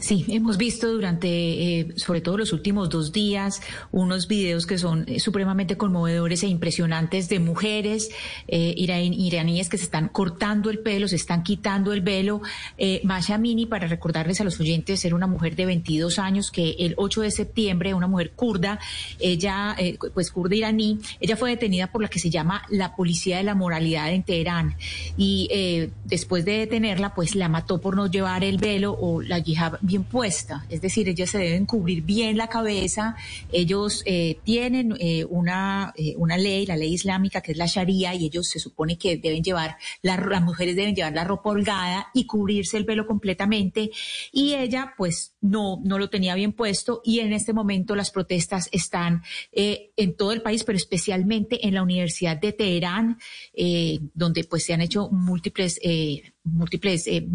Sí, hemos visto durante, eh, sobre todo los últimos dos días, unos videos que son eh, supremamente conmovedores e impresionantes de mujeres eh, iraníes que se están cortando el pelo, se están quitando el velo. Eh, Masha Mini, para recordarles a los oyentes, era una mujer de 22 años que el 8 de septiembre, una mujer kurda, ella, pues kurda iraní, ella fue detenida por la que se llama la Policía de la Moralidad en Teherán y después de detenerla, pues la mató por no llevar el velo o la yihad bien puesta, es decir, ellas se deben cubrir bien la cabeza, ellos eh, tienen eh, una, eh, una ley, la ley islámica que es la Sharia, y ellos se supone que deben llevar, las mujeres deben llevar la ropa holgada y cubrirse el pelo completamente, y ella pues no, no lo tenía bien puesto, y en este momento las protestas están en todo el país, pero especialmente en la Universidad de Teherán, donde pues se han hecho múltiples múltiples eh,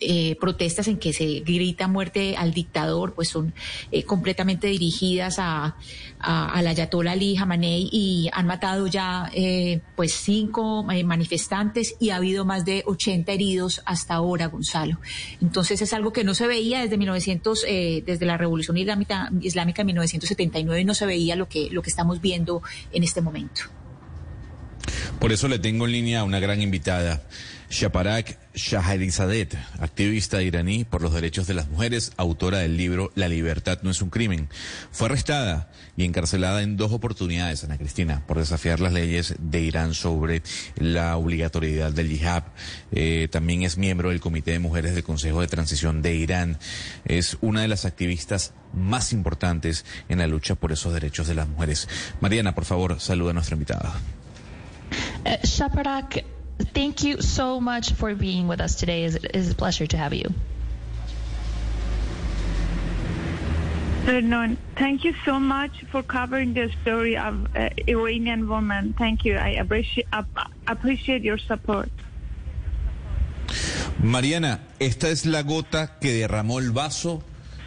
eh, protestas en que se grita muerte al dictador, pues son eh, completamente dirigidas a, a, la Ayatollah Ali Khamenei y han matado ya pues cinco manifestantes y ha habido más de 80 heridos hasta ahora, Gonzalo. Entonces es algo que no se veía desde 1900, desde la Revolución Islámica, Islámica en 1979 no se veía lo que, lo que estamos viendo en este momento. Por eso le tengo en línea a una gran invitada. Shaparak Shahrizadeh, activista iraní por los derechos de las mujeres, autora del libro La libertad no es un crimen. Fue arrestada y encarcelada en dos oportunidades, Ana Cristina, por desafiar las leyes de Irán sobre la obligatoriedad del hijab. Eh, también es miembro del Comité de Mujeres del Consejo de Transición de Irán. Es una de las activistas más importantes en la lucha por esos derechos de las mujeres. Mariana, por favor, saluda a nuestra invitada. Uh, Shaparak thank you so much for being with us today. It's, it's a pleasure to have you. No, thank you so much for covering the story of uh, Iranian woman. Thank you. I appreciate, uh, appreciate your support. Mariana, esta es la gota que derramó el vaso.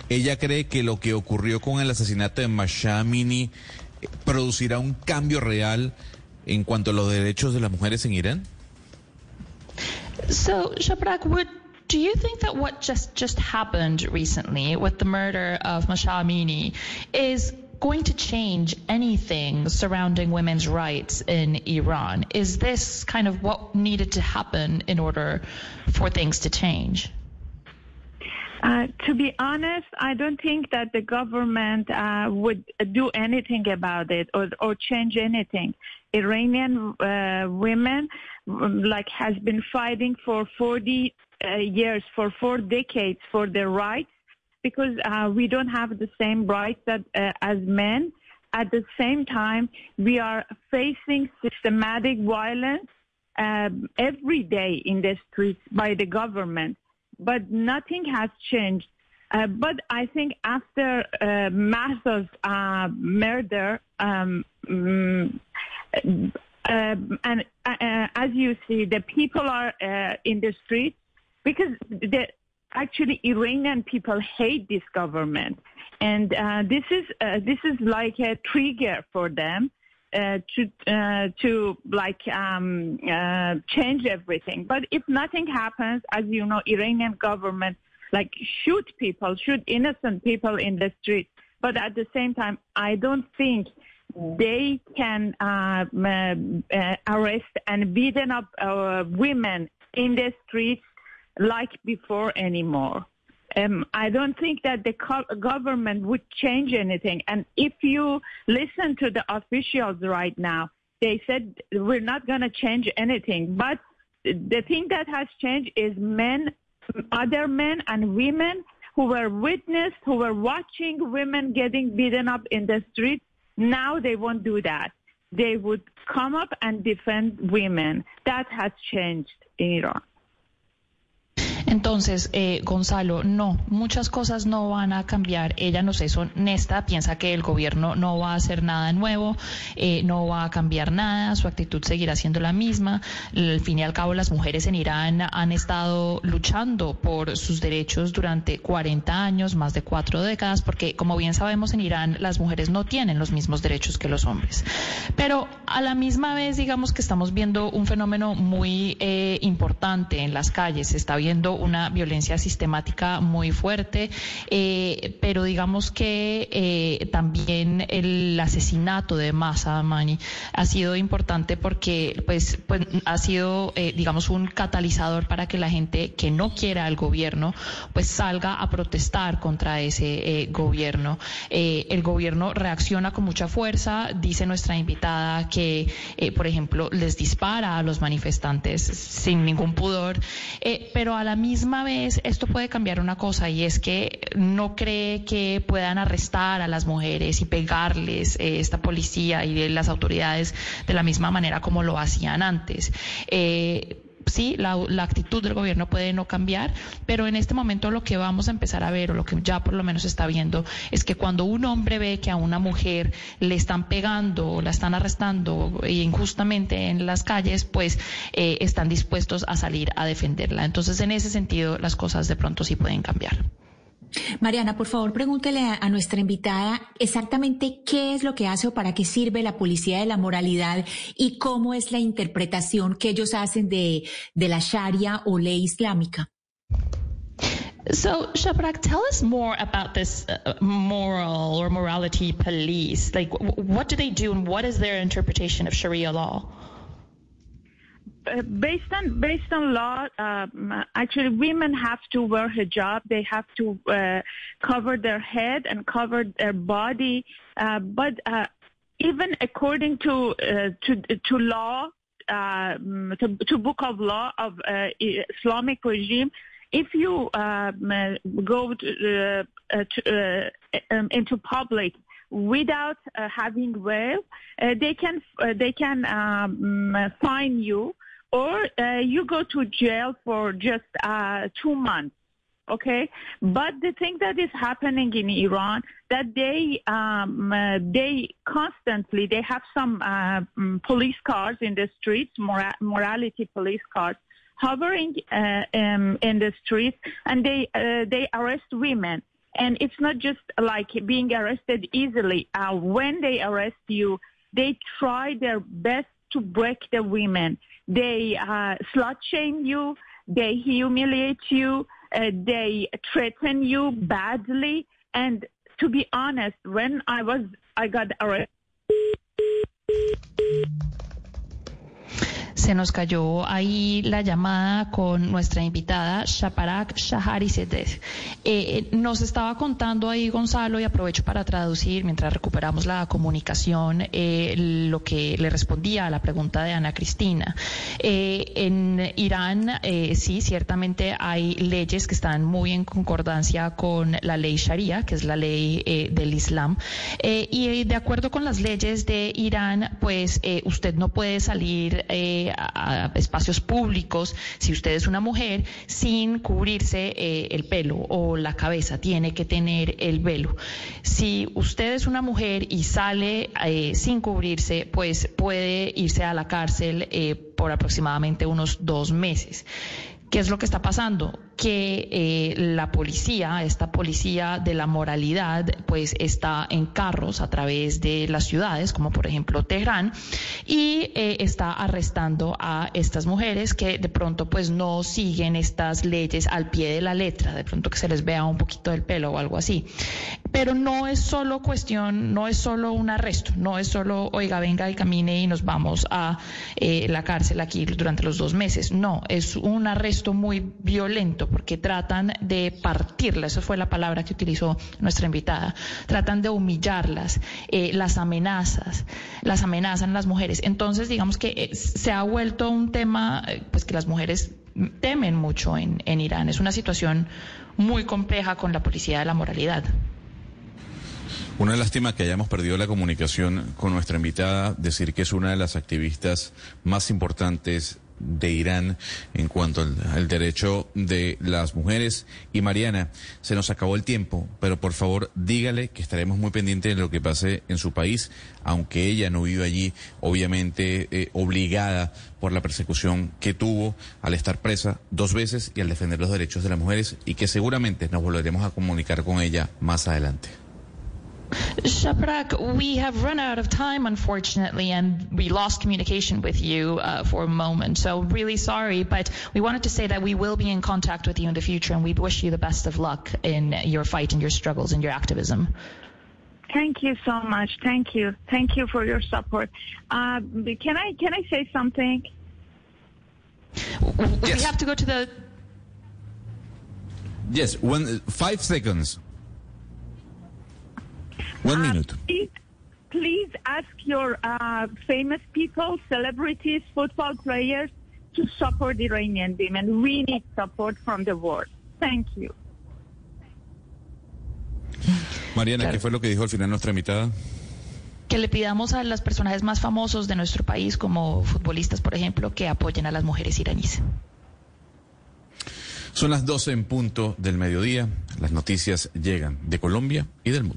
Ella cree que lo que ocurrió con el asesinato de Masha Amini eh, producirá un cambio real en cuanto a los derechos de las mujeres en Irán. So, Shabrak, would do you think that what just just happened recently with the murder of Masha Amini is going to change anything surrounding women's rights in Iran? Is this kind of what needed to happen in order for things to change? Uh, to be honest, I don't think that the government uh, would do anything about it or, or change anything. Iranian uh, women like has been fighting for 40 uh, years, for four decades for their rights because uh, we don't have the same rights that, uh, as men. At the same time, we are facing systematic violence um, every day in the streets by the government, but nothing has changed. Uh, but I think after uh, Mahsa's uh, murder, um, um, um, and uh, uh, as you see, the people are uh, in the streets because the actually Iranian people hate this government, and uh, this is uh, this is like a trigger for them uh, to to like um, change everything. But if nothing happens, as you know, Iranian government like shoot people, shoot innocent people in the streets. But at the same time, I don't think they can uh, uh, arrest and beaten up uh, women in the streets like before anymore. Um, I don't think that the government would change anything. And if you listen to the officials right now, they said we're not going to change anything. But the thing that has changed is men, other men and women who were witnessed, who were watching women getting beaten up in the streets now they won't do that. They would come up and defend women. That has changed in Iran. Entonces, eh, Gonzalo, no, muchas cosas no van a cambiar. Ella no es honesta, piensa que el gobierno no va a hacer nada nuevo, eh, no va a cambiar nada, su actitud seguirá siendo la misma. Al fin y al cabo, las mujeres en Irán han estado luchando por sus derechos durante 40 años, más de cuatro décadas, porque como bien sabemos en Irán las mujeres no tienen los mismos derechos que los hombres. Pero a la misma vez, digamos que estamos viendo un fenómeno muy eh, importante en las calles, se está viendo una violencia sistemática muy fuerte, eh, pero digamos que eh, también el asesinato de Masa Amani ha sido importante porque pues, pues ha sido, eh, digamos, un catalizador para que la gente que no quiera al gobierno pues salga a protestar contra ese gobierno. el gobierno reacciona con mucha fuerza, dice nuestra invitada que, por ejemplo, les dispara a los manifestantes sin ningún pudor, pero a la misma vez esto puede cambiar una cosa y es que no cree que puedan arrestar a las mujeres y pegarles eh, esta policía y las autoridades de la misma manera como lo hacían antes. Eh, sí, la, actitud del gobierno puede no cambiar, pero en este momento lo que vamos a empezar a ver, o lo que ya por lo menos está viendo, es que cuando un hombre ve que a una mujer le están pegando, o la están arrestando injustamente en las calles, pues eh, están dispuestos a salir a defenderla. Entonces, en ese sentido, las cosas de pronto sí pueden cambiar. Mariana, por favor, pregúntele a, nuestra invitada exactamente qué es lo que hace o para qué sirve la policía de la moralidad y cómo es la interpretación que ellos hacen de, de la Sharia o ley islámica. So, Shabrak, tell us more about this uh, moral or morality police. Like, what do they do and what is their interpretation of Sharia law? Uh, based on based on law, um, actually, women have to wear hijab. They have to uh, cover their head and cover their body. Uh, but uh, even according to uh, to to law, um, to, to, book of law of uh, Islamic regime, if you um, go to, to, um, into public without having veil, they can they can um, fine you or uh, you go to jail for just uh, two months. Okay, but the thing that is happening in Iran that they um, uh, they constantly they have some uh, mm, police cars in the streets, mora- morality police cars, hovering uh, um, in the streets, and they uh, they arrest women. And it's not just like being arrested easily. Uh when they arrest you, they try their best to break the women. They uh, slut shame you. They humiliate you. Uh, they threaten you badly. And to be honest, when I was, I got arrested. Se nos cayó ahí la llamada con nuestra invitada Shaparak Shahari Eh, nos estaba contando ahí Gonzalo, y aprovecho para traducir mientras recuperamos la comunicación, eh, lo que le respondía a la pregunta de Ana Cristina. Eh, en Irán, eh, sí, ciertamente hay leyes que están muy en concordancia con la ley Sharia, que es la ley del Islam. y de acuerdo con las leyes de Irán, pues usted no puede salir a, espacios públicos, si usted es una mujer, sin cubrirse eh, el pelo o la cabeza, tiene que tener el velo. Si usted es una mujer y sale eh, sin cubrirse, pues puede irse a la cárcel eh, por aproximadamente unos dos meses. ¿Qué es lo que está pasando? que eh, la policía, esta policía de la moralidad, pues está en carros a través de las ciudades, como por ejemplo Teherán, y eh, está arrestando a estas mujeres que de pronto pues no siguen estas leyes al pie de la letra, de pronto que se les vea un poquito del pelo o algo así. Pero no es solo cuestión, no es solo un arresto, no es solo, oiga, venga y camine y nos vamos a eh, la cárcel aquí durante los dos meses. No, es un arresto muy violento porque tratan de partirlas, esa fue la palabra que utilizó nuestra invitada, tratan de humillarlas, eh, las amenazas, las amenazan las mujeres. Entonces, digamos que eh, se ha vuelto un tema eh, pues que las mujeres temen mucho en, en Irán. Es una situación muy compleja con la policía de la moralidad. Una lástima que hayamos perdido la comunicación con nuestra invitada, decir que es una de las activistas más importantes de Irán en cuanto al, derecho de las mujeres. Y Mariana, se nos acabó el tiempo, pero por favor dígale que estaremos muy pendientes de lo que pase en su país, aunque ella no vive allí, obviamente eh, obligada por la persecución que tuvo al estar presa dos veces y al defender los derechos de las mujeres y que seguramente nos volveremos a comunicar con ella más adelante. Shaprak, we have run out of time, unfortunately, and we lost communication with you uh, for a moment. So, really sorry, but we wanted to say that we will be in contact with you in the future, and we wish you the best of luck in your fight and your struggles and your activism. Thank you so much. Thank you. Thank you for your support. Uh, can I can I say something? Yes. We have to go to the. Yes, one five seconds. One Uh, minute. Please, please ask your uh, famous people, celebrities, football players to support Iranian women. We need support from the world. Thank you. Mariana, Claro. ¿qué fue lo que dijo al final nuestra invitada? Que le pidamos a los personajes más famosos de nuestro país, como futbolistas, por ejemplo, que apoyen a las mujeres iraníes. Son las 12 en punto del mediodía. Las noticias llegan de Colombia y del mundo.